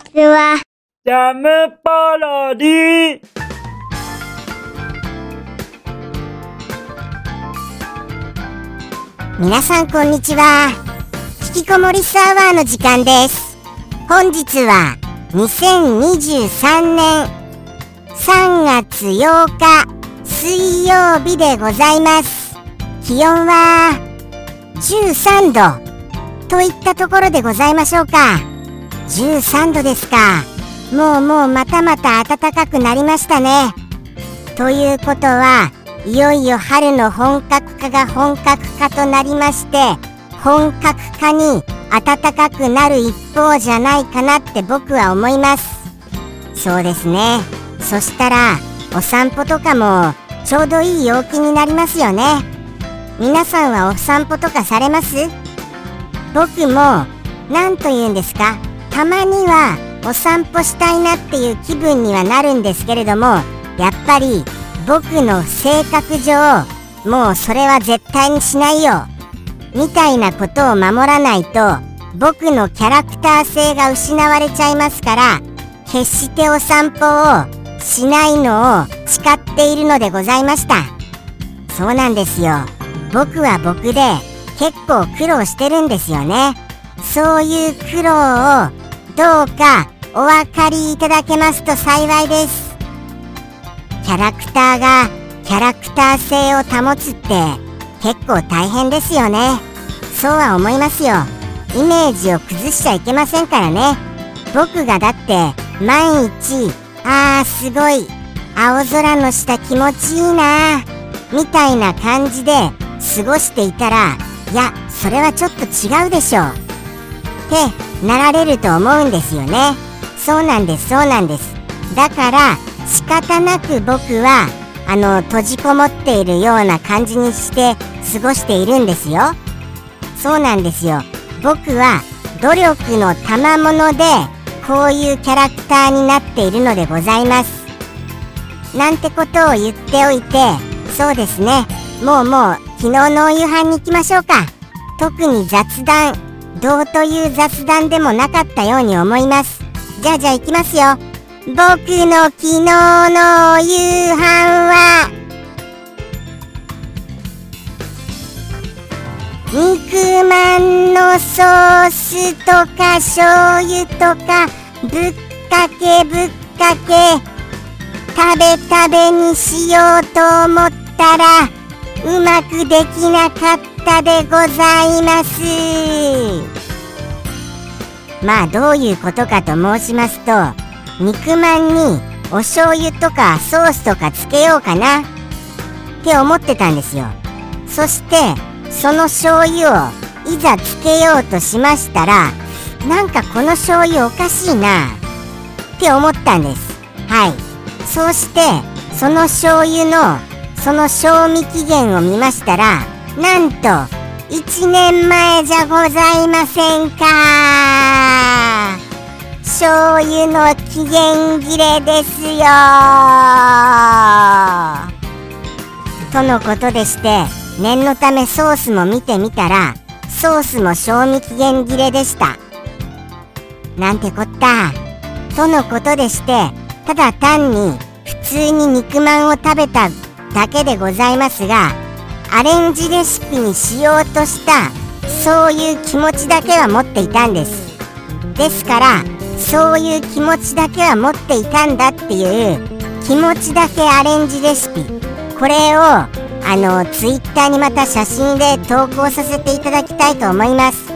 ちは。ジャムパロディ皆さんこんにちは。引きこもりサーバーの時間です。本日は2023年3月8日水曜日でございます。気温は13度といったところでございましょうか。13度ですか。もうもうまたまた暖かくなりましたね。ということはいよいよ春の本格化が本格化となりまして本格化に暖かくなる一方じゃないかなって僕は思います。そうですね。そしたらお散歩とかもちょうどいい陽気になりますよね。皆さんはお散歩とかされます？僕も何と言うんですか？たまにはお散歩したいなっていう気分にはなるんですけれどもやっぱり僕の性格上もうそれは絶対にしないよ。みたいなことを守らないと僕のキャラクター性が失われちゃいますから決してお散歩をしないのを誓っているのでございました。そうなんですよ。僕は僕で結構苦労してるんですよね。そういう苦労をどうかお分かりいただけますと幸いです。キャラクターがキャラクター性を保つって結構大変ですよね。そうは思いますよ。イメージを崩しちゃいけませんからね。僕がだって毎日あーすごい青空の下気持ちいいなみたいな感じで過ごしていたらいやそれはちょっと違うでしょ。ってなられると思うんですよね。そうなんですそうなんです。だから仕方なく僕はあの閉じこもっているような感じにして過ごしているんですよ。そうなんですよ。僕は努力の賜物でこういうキャラクターになっているのでございます。なんてことを言っておいてそうですね。もうもう昨日のお夕飯に行きましょうか。特に雑談どうという雑談でもなかったように思います。じゃあじゃあ行きますよ。僕の昨日のお夕飯は。肉まんのソースとか醤油とかぶっかけぶっかけ食べ食べにしようと思ったらうまくできなかったでございます。まあどういうことかと申しますと肉まんにお醤油とかソースとかつけようかな。って思ってたんですよ。そしてその醤油をいざつけようとしましたらなんかこの醤油おかしいな。って思ったんです。はい。そうしてその醤油のその賞味期限を見ましたらなんと1年前じゃございませんか。醤油の期限切れですよ。とのことでして念のためソースも見てみたらソースも賞味期限切れでした。なんてこった。とのことでしてただ単に普通に肉まんを食べただけでございますがアレンジレシピにしようとしたそういう気持ちだけは持っていたんです。ですからそういう気持ちだけは持っていたんだっていう気持ちだけアレンジレシピ。これをあのツイッターにまた写真で投稿させていただきたいと思います。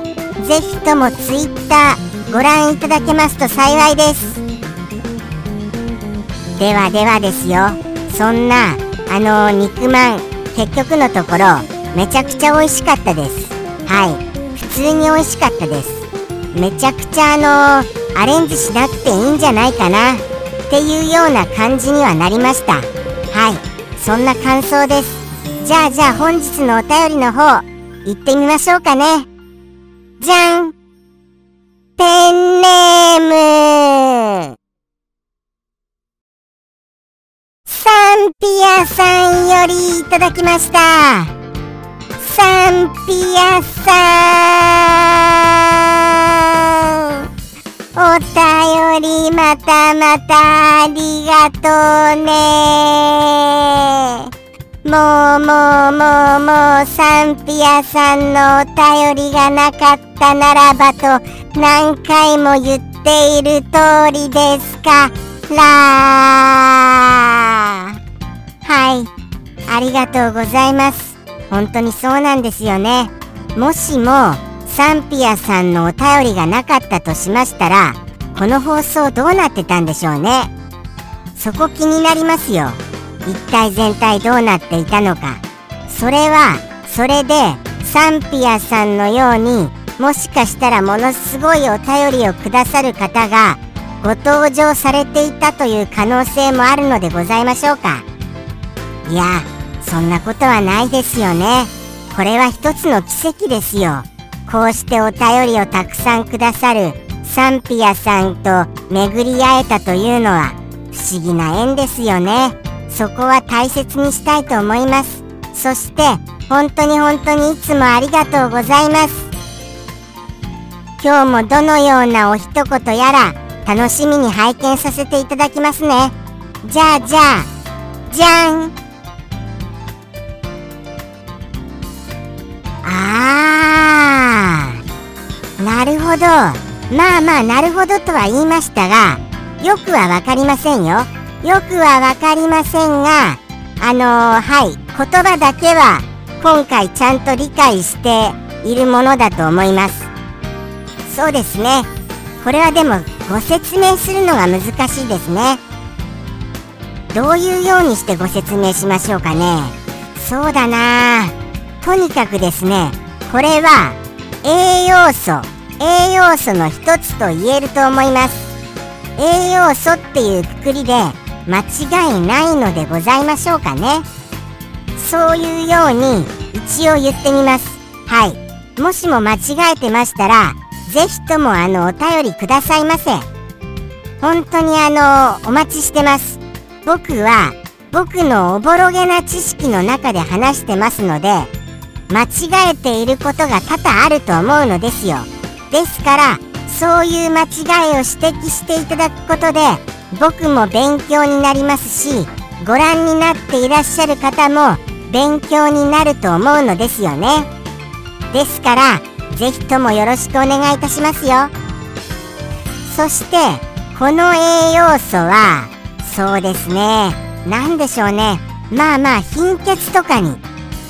ぜひともツイッターご覧いただけますと幸いです。ではではですよ。そんなあの肉まん結局のところめちゃくちゃ美味しかったです。はい。普通に美味しかったです。めちゃくちゃあのアレンジしなくていいんじゃないかな。っていうような感じにはなりました。はい。そんな感想です。じゃあじゃあ本日のお便りの方行ってみましょうかね。じゃん。ペンネーム。ピアさんよりいただきました。サンピアさん。お便りまたまたありがとうね。もうもうもうもうサンピアさんのお便りがなかったならばと何回も言っている通りですから。はい。ありがとうございます。本当にそうなんですよね。もしもサンピアさんのお便りがなかったとしましたらこの放送どうなってたんでしょうね。そこ気になりますよ。一体全体どうなっていたのか。それはそれでサンピアさんのようにもしかしたらものすごいお便りをくださる方がご登場されていたという可能性もあるのでございましょうか。いやそんなことはないですよね。これは一つの奇跡ですよ。こうしてお便りをたくさんくださるサンピアさんと巡り会えたというのは不思議な縁ですよね。そこは大切にしたいと思います。そして本当に本当にいつもありがとうございます。今日もどのようなお一言やら楽しみに拝見させていただきますね。じゃあじゃあじゃん。ほど。まあまあなるほどとは言いましたがよくはわかりませんよ。よくはわかりませんがあのー、はい言葉だけは今回ちゃんと理解しているものだと思います。そうですね。これはでもご説明するのが難しいですね。どういうようにしてご説明しましょうかね。そうだなとにかくですねこれは栄養素。栄養素の一つと言えると思います。栄養素っていうくくりで間違いないのでございましょうかね。そういうように一応言ってみます。はい。もしも間違えてましたらぜひともあのお便りくださいませ。本当にあのお待ちしてます。僕は僕のおぼろげな知識の中で話してますので間違えていることが多々あると思うのですよ。ですからそういう間違いを指摘していただくことで僕も勉強になりますしご覧になっていらっしゃる方も勉強になると思うのですよね。ですからぜひともよろしくお願いいたしますよ。そしてこの栄養素はそうですね。何でしょうね。まあまあ貧血とかに。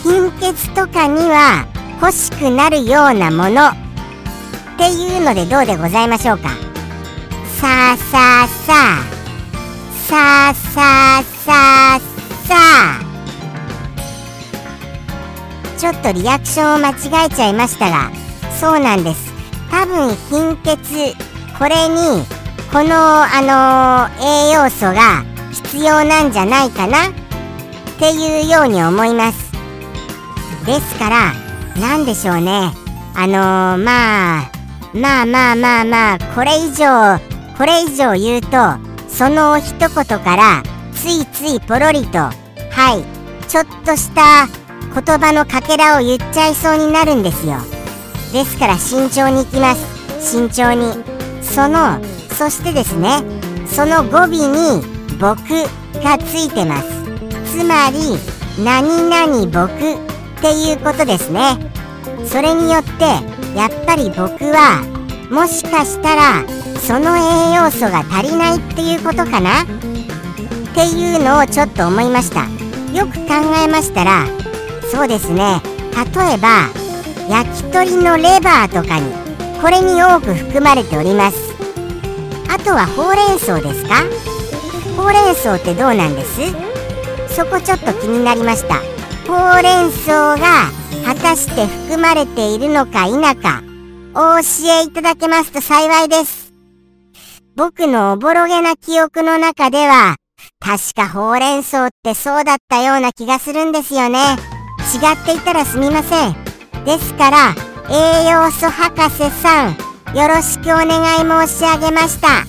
貧血とかには欲しくなるようなもの。っていうのでどうでございましょうか？さあさあさあ。さあさあさあさあ。ちょっとリアクションを間違えちゃいましたがそうなんです。多分貧血これにこのあのー、栄養素が必要なんじゃないかな？っていうように思います。ですから何でしょうね。あのー、まあまあまあまあまあこれ以上これ以上言うとその一言からついついポロリとはいちょっとした言葉のかけらを言っちゃいそうになるんですよ。ですから慎重にいきます。慎重に。そのそしてですね。その語尾に「僕」がついてます。つまり「何々僕」っていうことですね。それによってやっぱり僕はもしかしたらその栄養素が足りないっていうことかな？っていうのをちょっと思いました。よく考えましたらそうですね。例えば焼き鳥のレバーとかにこれに多く含まれております。あとはほうれん草ですか？ほうれん草ってどうなんです？そこちょっと気になりました。ほうれん草が果たして含まれているのか否かお教えいただけますと幸いです。僕のおぼろげな記憶の中では確かほうれん草ってそうだったような気がするんですよね。違っていたらすみません。ですから栄養素博士さんよろしくお願い申し上げました。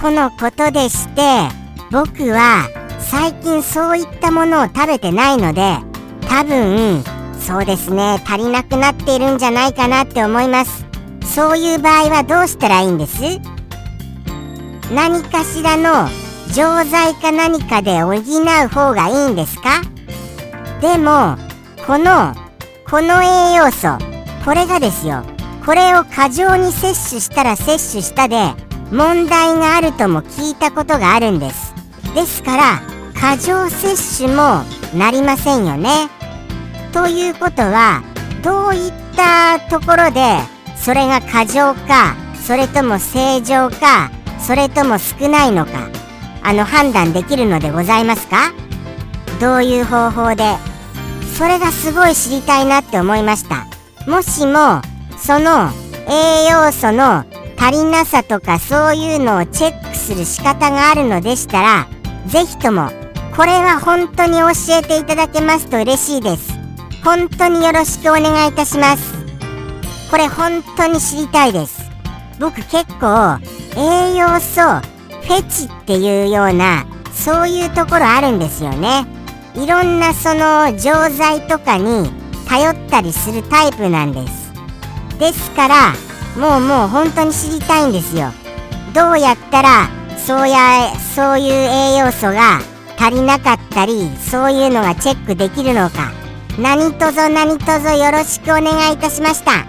とのことでして僕は最近そういったものを食べてないので多分そうですね。足りなくなっているんじゃないかなって思います。そういう場合はどうしたらいいんです？何かしらの錠剤か何かで補う方がいいんですか？でもこのこの栄養素これがですよ。これを過剰に摂取したら摂取したで問題があるとも聞いたことがあるんです。ですから過剰摂取もなりませんよね。ということはどういったところでそれが過剰かそれとも正常かそれとも少ないのかあの判断できるのでございますか？どういう方法で？それがすごい知りたいなって思いました。もしもその栄養素の足りなさとかそういうのをチェックする仕方があるのでしたら是非ともこれは本当に教えていただけますと嬉しいです。本当によろしくお願いいたします。これ本当に知りたいです。僕結構栄養素フェチっていうようなそういうところあるんですよね。いろんなその錠剤とかに頼ったりするタイプなんです。ですからもうもう本当に知りたいんですよ。どうやったらそうやそういう栄養素が足りなかったりそういうのがチェックできるのか。何卒何卒よろしくお願いいたしました。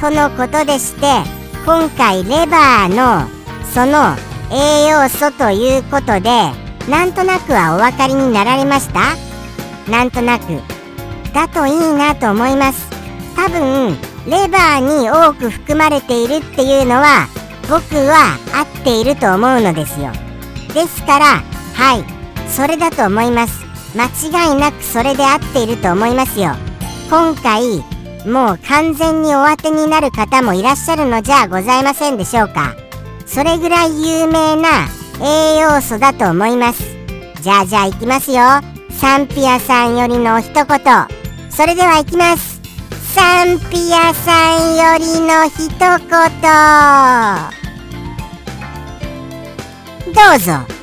とのことでして今回レバーのその栄養素ということでなんとなくはお分かりになられました？なんとなく。だといいなと思います。多分レバーに多く含まれているっていうのは僕は合っていると思うのですよ。ですからはいそれだと思います。間違いなくそれで合っていると思いますよ。今回もう完全にお当てになる方もいらっしゃるのじゃございませんでしょうか。それぐらい有名な栄養素だと思います。じゃあじゃあいきますよ。サンピアさんよりの一言。それではいきます。サンピアさんよりの一言。どうぞ。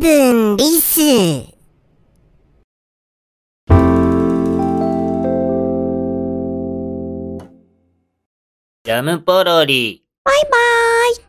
分リスジャムポロリ。バイバーイ。